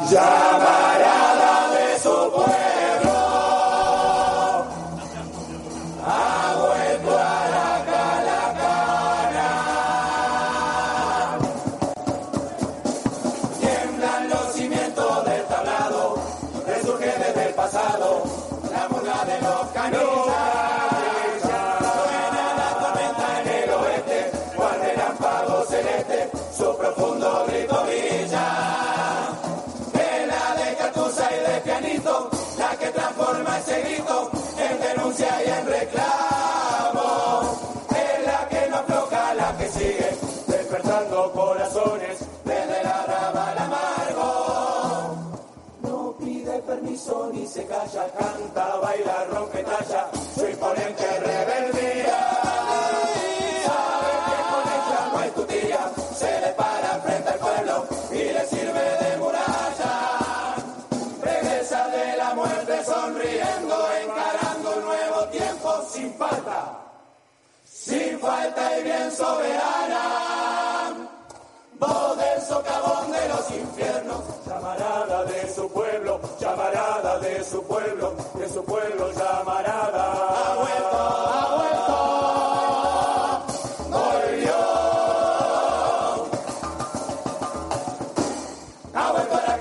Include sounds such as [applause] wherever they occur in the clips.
Já. Canta, baila, rompe talla, su imponente rebeldía. Sabe que con ella no hay tutía, se le para frente al pueblo y le sirve de muralla. Regresa de la muerte sonriendo, encarando un nuevo tiempo sin falta, sin falta y bien soberana. Voz del socavón de los infiernos, llamarada de su pueblo, llamarada de su pueblo, de su pueblo llamarada. Ha vuelto, ha vuelto, volvió. Ha vuelto a la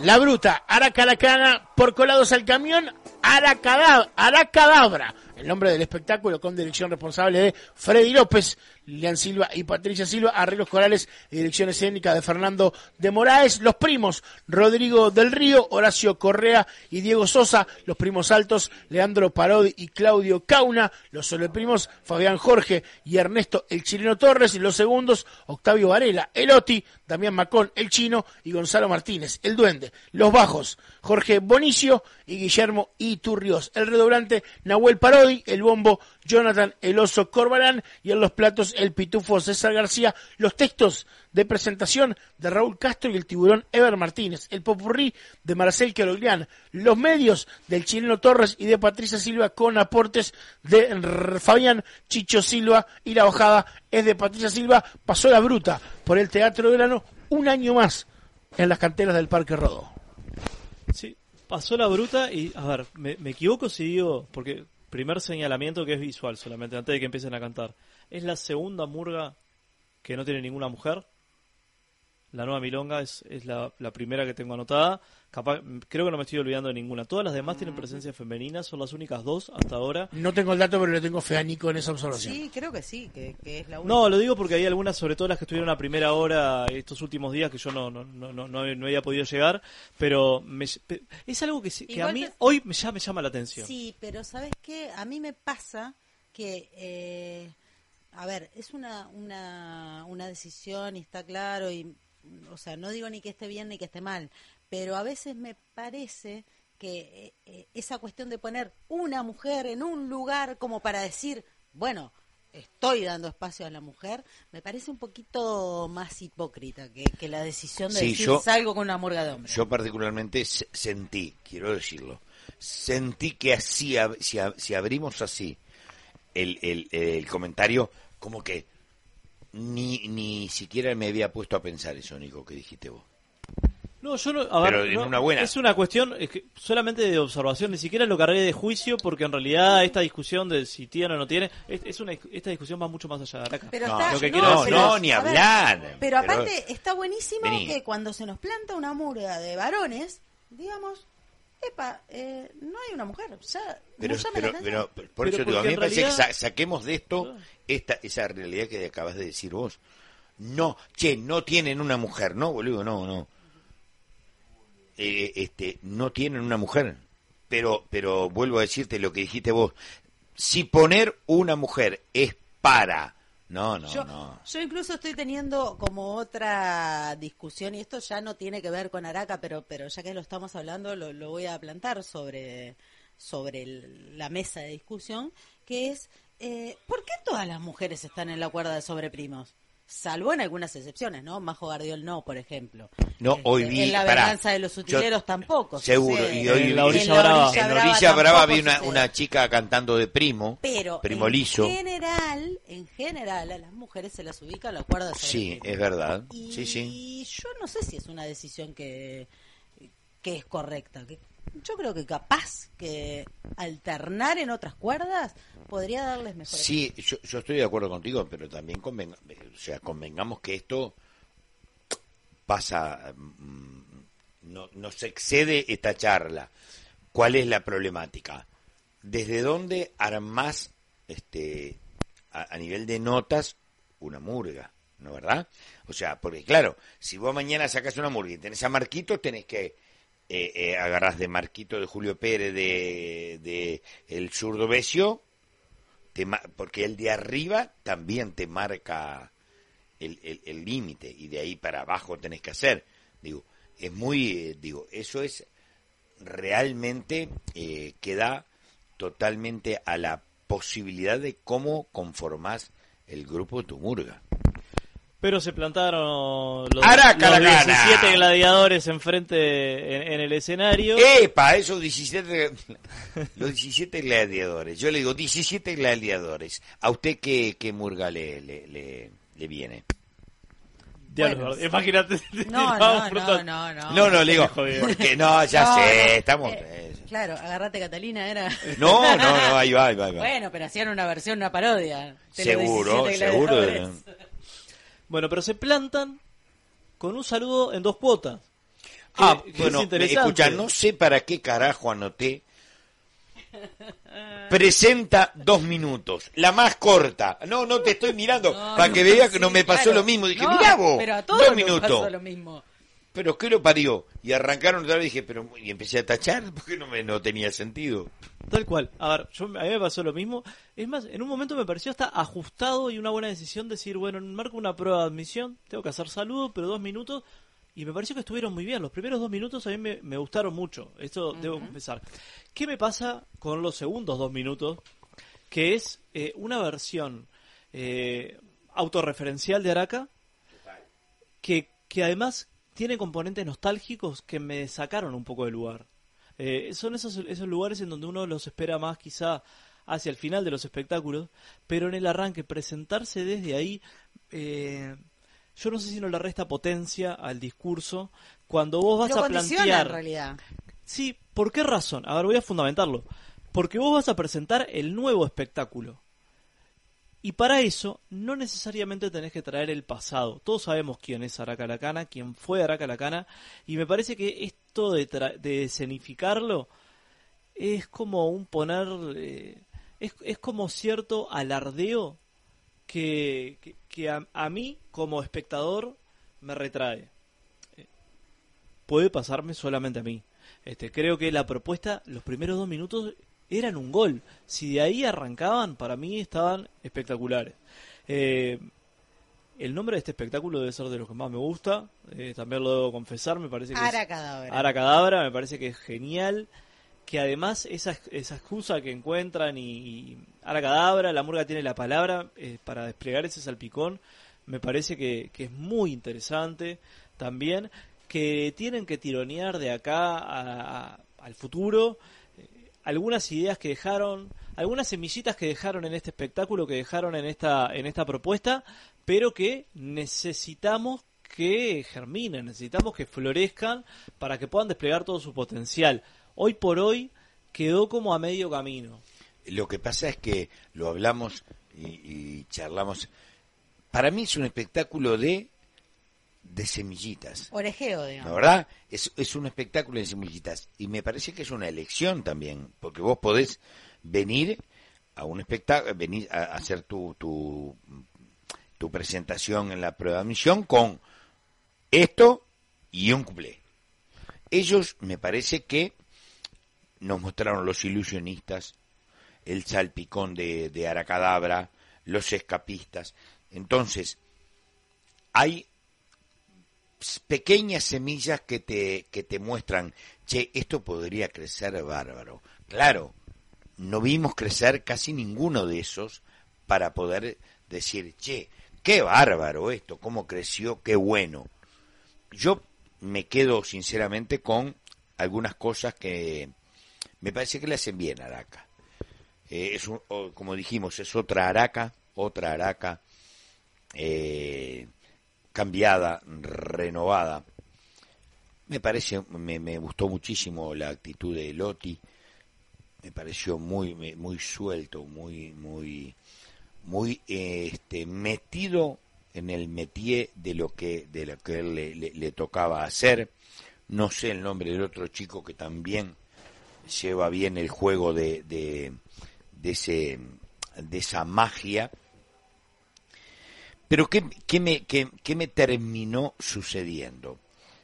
La bruta, Aracalacana, por colados al camión, Aracadabra, Aracadabra. El nombre del espectáculo con dirección responsable de Freddy López, Lilian Silva y Patricia Silva, arreglos corales y dirección escénica de Fernando de Moraes, los primos Rodrigo del Río, Horacio Correa y Diego Sosa, los primos altos Leandro Parodi y Claudio Cauna, los sobreprimos Fabián Jorge y Ernesto el Chileno Torres, y los segundos Octavio Varela, Eloti, Damián Macón, el Chino y Gonzalo Martínez, el Duende, los bajos Jorge Bonicio y Guillermo Iturrios, el redoblante Nahuel Parodi, el bombo Jonathan El Oso Corbalán y en los platos el pitufo César García, los textos de presentación de Raúl Castro y el tiburón Ever Martínez, el popurrí de Marcel Queroglián, los medios del chileno Torres y de Patricia Silva con aportes de Fabián Chicho Silva y la bajada es de Patricia Silva, pasó la bruta por el Teatro de Verano un año más en las canteras del Parque Rodó. Sí, pasó la bruta y, a ver, me, me equivoco si digo, porque primer señalamiento que es visual solamente, antes de que empiecen a cantar. Es la segunda murga que no tiene ninguna mujer. La nueva milonga es, es la, la primera que tengo anotada. Capaz, creo que no me estoy olvidando de ninguna. Todas las demás tienen presencia femenina, son las únicas dos hasta ahora. No tengo el dato, pero le tengo fe a Nico en esa observación. Sí, creo que sí, que, que es la única. No, lo digo porque hay algunas, sobre todo las que estuvieron a primera hora estos últimos días, que yo no, no, no, no, no- no había podido llegar, pero me- pe- es algo que, que a mí te- hoy me, ya me llama la atención. Sí, pero ¿sabes qué? A mí me pasa que, eh, a ver, es una, una, una decisión y está claro, y, o sea, no digo ni que esté bien ni que esté mal, pero a veces me parece que eh, eh, esa cuestión de poner una mujer en un lugar como para decir, bueno, estoy dando espacio a la mujer, me parece un poquito más hipócrita que, que la decisión de Sí, decir yo- salgo con una murga de hombres. Yo particularmente se- sentí, quiero decirlo, sentí que así, ab- si, ab- si abrimos así el, el, el comentario, como que ni, ni siquiera me había puesto a pensar eso, Nico, que dijiste vos. No, yo no, a ver, Pero en no, una buena. es una cuestión es que solamente de observación, ni siquiera lo cargué de juicio, porque en realidad esta discusión de si tiene o no tiene, es, es una, esta discusión va mucho más allá de acá. Pero No, está, lo que no, quiero no, decir pero- no, ni ver, hablar. Pero aparte está buenísimo Vení. que cuando se nos planta una murga de varones, digamos, epa, eh, no hay una mujer. Pero, no llame pero, pero, por Pero eso digo, a mí me parece que sa- saquemos de esto esta esa realidad que acabas de decir vos. No, che, no tienen una mujer, no, boludo, no, no. Eh, este, no tienen una mujer. Pero, pero vuelvo a decirte lo que dijiste vos. Si poner una mujer es para. No, no, yo, no. yo incluso estoy teniendo como otra discusión, y esto ya no tiene que ver con Araca, pero, pero ya que lo estamos hablando, lo, lo voy a plantar sobre, sobre el- la mesa de discusión, que es, eh, ¿por qué todas las mujeres están en la cuerda de sobreprimos? Salvo en algunas excepciones, ¿no? Majo Gardiol no, por ejemplo. No, Este, hoy vi. En la pará, venganza de los utileros yo- tampoco. Seguro, sucede. y hoy En la orilla brava. En Orilla Brava vi una, una chica cantando de primo, Pero primo en liso. general, en general, a las mujeres se las ubica a la cuerda de Sí, es verdad. Y Sí, sí. yo no sé si es una decisión que, que es correcta. Que, yo creo que capaz que alternar en otras cuerdas podría darles mejor. Sí, yo, yo estoy de acuerdo contigo, pero también convenga- o sea, convengamos que esto pasa, mm, no, nos excede esta charla. ¿Cuál es la problemática? ¿Desde dónde armás este, a, a nivel de notas una murga? ¿No verdad? O sea, porque claro, si vos mañana sacas una murga y tenés a Marquito, tenés que eh, eh, agarrás de Marquito de Julio Pérez de, de el zurdo Besio, te porque el de arriba también te marca el el- el límite y de ahí para abajo tenés que hacer. Digo, es muy, eh, digo, eso es realmente eh, queda totalmente a la posibilidad de cómo conformás el grupo de tu murga. Pero se plantaron los, Araca los la gana. 17 gladiadores enfrente en, en el escenario. ¡Epa! Esos 17, los 17 gladiadores. Yo le digo 17 gladiadores. ¿A usted qué, qué murga le, le, le, le viene? Bueno, imagínate. [laughs] No, no, no, no, no. No, no, le digo, porque no, ya No, sé, no, estamos... eh, eh, claro, agarrate Catalina era. No, no, no, ahí va, ahí va, ahí va. Bueno, pero hacían una versión, una parodia. Seguro, 17 seguro. Bueno, pero se plantan con un saludo en dos cuotas. Ah, Que- que bueno, es escucha, no sé para qué carajo anoté. Presenta dos minutos, la más corta. No, no te estoy mirando, No, para no, que veas que sí, no me pasó claro. lo mismo. Dije, No, mirá vos, Pero a todos dos nos minutos. pasó lo mismo. Pero ¿qué lo parió? Y arrancaron otra vez y dije, pero y empecé a tachar porque no me no tenía sentido. Tal cual. A ver, yo, a mí me pasó lo mismo. Es más, en un momento me pareció hasta ajustado y una buena decisión decir, bueno, marco una prueba de admisión, tengo que hacer saludo, pero dos minutos. Y me pareció que estuvieron muy bien. Los primeros dos minutos a mí me, me gustaron mucho. Esto debo confesar. ¿Qué me pasa con los segundos dos minutos? Que es eh, una versión eh, autorreferencial de Araca que, que además tiene componentes nostálgicos que me sacaron un poco del lugar. Eh, son esos, esos lugares en donde uno los espera más quizá hacia el final de los espectáculos, pero en el arranque presentarse desde ahí, eh, yo no sé si no le resta potencia al discurso cuando vos vas Lo a plantear... en realidad. Sí, ¿por qué razón? A ver, voy a fundamentarlo. Porque vos vas a presentar el nuevo espectáculo. Y para eso no necesariamente tenés que traer el pasado. Todos sabemos quién es Aracalacana, quién fue Aracalacana, y me parece que esto de, de escenificarlo es como un poner... eh, es, es como cierto alardeo que, que, a mí, como espectador, me retrae. Eh, Puede pasarme solamente a mí. Este, creo que la propuesta, los primeros dos minutos eran un gol. Si de ahí arrancaban, para mí estaban espectaculares. Eh, el nombre de este espectáculo debe ser de los que más me gusta. eh, también lo debo confesar, me parece que es- Aracadabra. Aracadabra, me parece que es genial. Que además esa, esa excusa que encuentran y, y Aracadabra, la murga tiene la palabra eh, para desplegar ese salpicón, me parece que, que es muy interesante también. Que tienen que tironear de acá a- a- al futuro algunas ideas que dejaron, algunas semillitas que dejaron en este espectáculo, que dejaron en esta, en esta propuesta, pero que necesitamos que germinen, necesitamos que florezcan para que puedan desplegar todo su potencial. Hoy por hoy quedó como a medio camino. Lo que pasa es que lo hablamos y, y charlamos. Para mí es un espectáculo de de semillitas. Orejeo, digamos. ¿La verdad? Es, es un espectáculo de semillitas. Y me parece que es una elección también, porque vos podés venir a un espectáculo, venir a a hacer tu, tu, tu presentación en la prueba de admisión con esto y un cuplé. Ellos me parece que nos mostraron los ilusionistas, el salpicón de, de Aracadabra, los escapistas. Entonces, hay pequeñas semillas que te, que te muestran, che, esto podría crecer bárbaro. Claro, no vimos crecer casi ninguno de esos para poder decir, che, qué bárbaro esto, cómo creció, qué bueno. Yo me quedo sinceramente con algunas cosas que me parece que le hacen bien a Araca. Eh, es como dijimos, es otra Araca, otra Araca eh, cambiada, renovada. Me parece, me, me, gustó muchísimo la actitud de Loti. Me pareció muy, muy suelto, muy, muy, muy este, metido en el métier de lo que, de lo que él le, tocaba hacer. No sé el nombre del otro chico que también lleva bien el juego de, de, de, ese, de esa magia. Pero ¿qué, qué me, qué, qué me terminó sucediendo?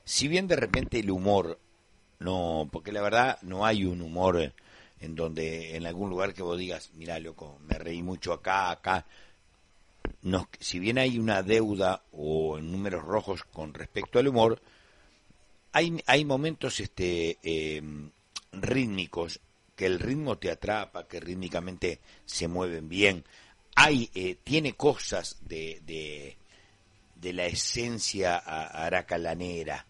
Si bien de repente el humor, no, porque la verdad no hay un humor en donde en algún lugar que vos digas, mira loco, me reí mucho acá, acá. No, si bien hay una deuda o en números rojos con respecto al humor, hay, hay momentos este, eh, rítmicos que el ritmo te atrapa, que rítmicamente se mueven bien. Hay, eh, tiene cosas de, de, la esencia aracalanera.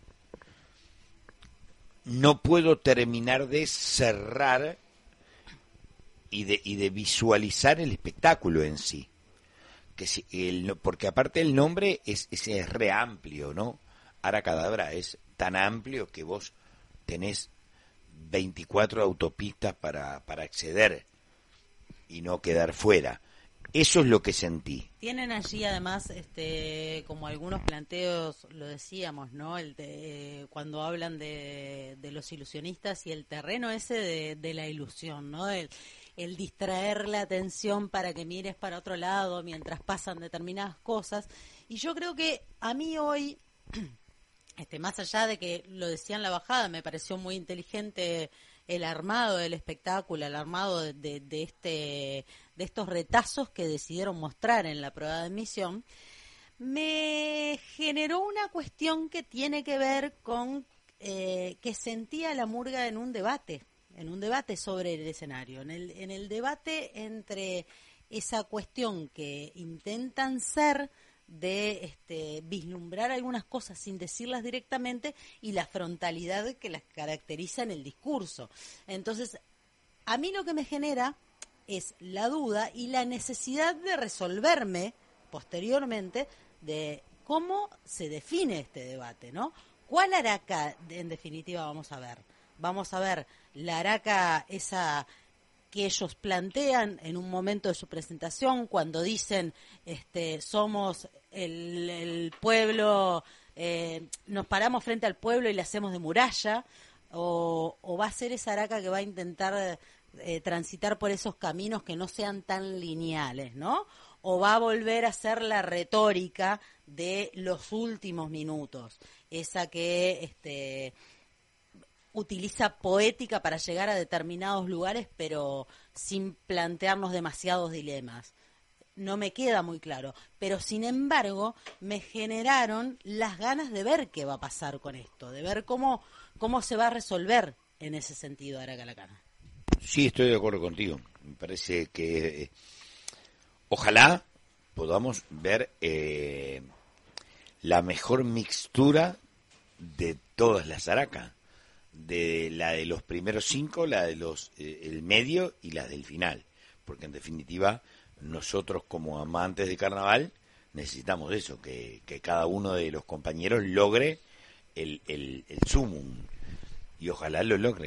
No puedo terminar de cerrar y de, y de visualizar el espectáculo en sí. Que si, el, porque aparte el nombre es, es, es re amplio, ¿no? Aracadabra es tan amplio que vos tenés 24 autopistas para, para acceder y no quedar fuera. Eso es lo que sentí. Tienen allí además, este, como algunos planteos, lo decíamos, ¿no? El de, cuando hablan de, de, los ilusionistas y el terreno ese de, de la ilusión, ¿no? El, el distraer la atención para que mires para otro lado mientras pasan determinadas cosas. Y yo creo que a mí hoy, [clears throat] este, más allá de que lo decía en la bajada, me pareció muy inteligente el armado del espectáculo, el armado de, este, de estos retazos que decidieron mostrar en la prueba de admisión, me generó una cuestión que tiene que ver con eh, que sentía la murga en un debate en un debate sobre el escenario, en el debate entre esa cuestión que intentan ser de este, vislumbrar algunas cosas sin decirlas directamente y la frontalidad que las caracteriza en el discurso. Entonces, a mí lo que me genera es la duda y la necesidad de resolverme posteriormente de cómo se define este debate, ¿no? ¿Cuál Araca, en definitiva, vamos a ver? Vamos a ver la araca esa que ellos plantean en un momento de su presentación cuando dicen este somos el, pueblo eh, nos paramos frente al pueblo y le hacemos de muralla o, va a ser esa araca que va a intentar eh, transitar por esos caminos que no sean tan lineales no o va a volver a ser la retórica de los últimos minutos esa que este utiliza poética para llegar a determinados lugares, pero sin plantearnos demasiados dilemas. No me queda muy claro, pero sin embargo me generaron las ganas de ver qué va a pasar con esto, de ver cómo, cómo se va a resolver en ese sentido Aracalacana. Sí, estoy de acuerdo contigo. Me parece que eh, ojalá podamos ver eh, la mejor mixtura de todas las Aracas de la de los primeros cinco, la de los eh, el medio y la del final, porque en definitiva nosotros como amantes de carnaval necesitamos eso, que, cada uno de los compañeros logre el, el sumum y ojalá lo logre.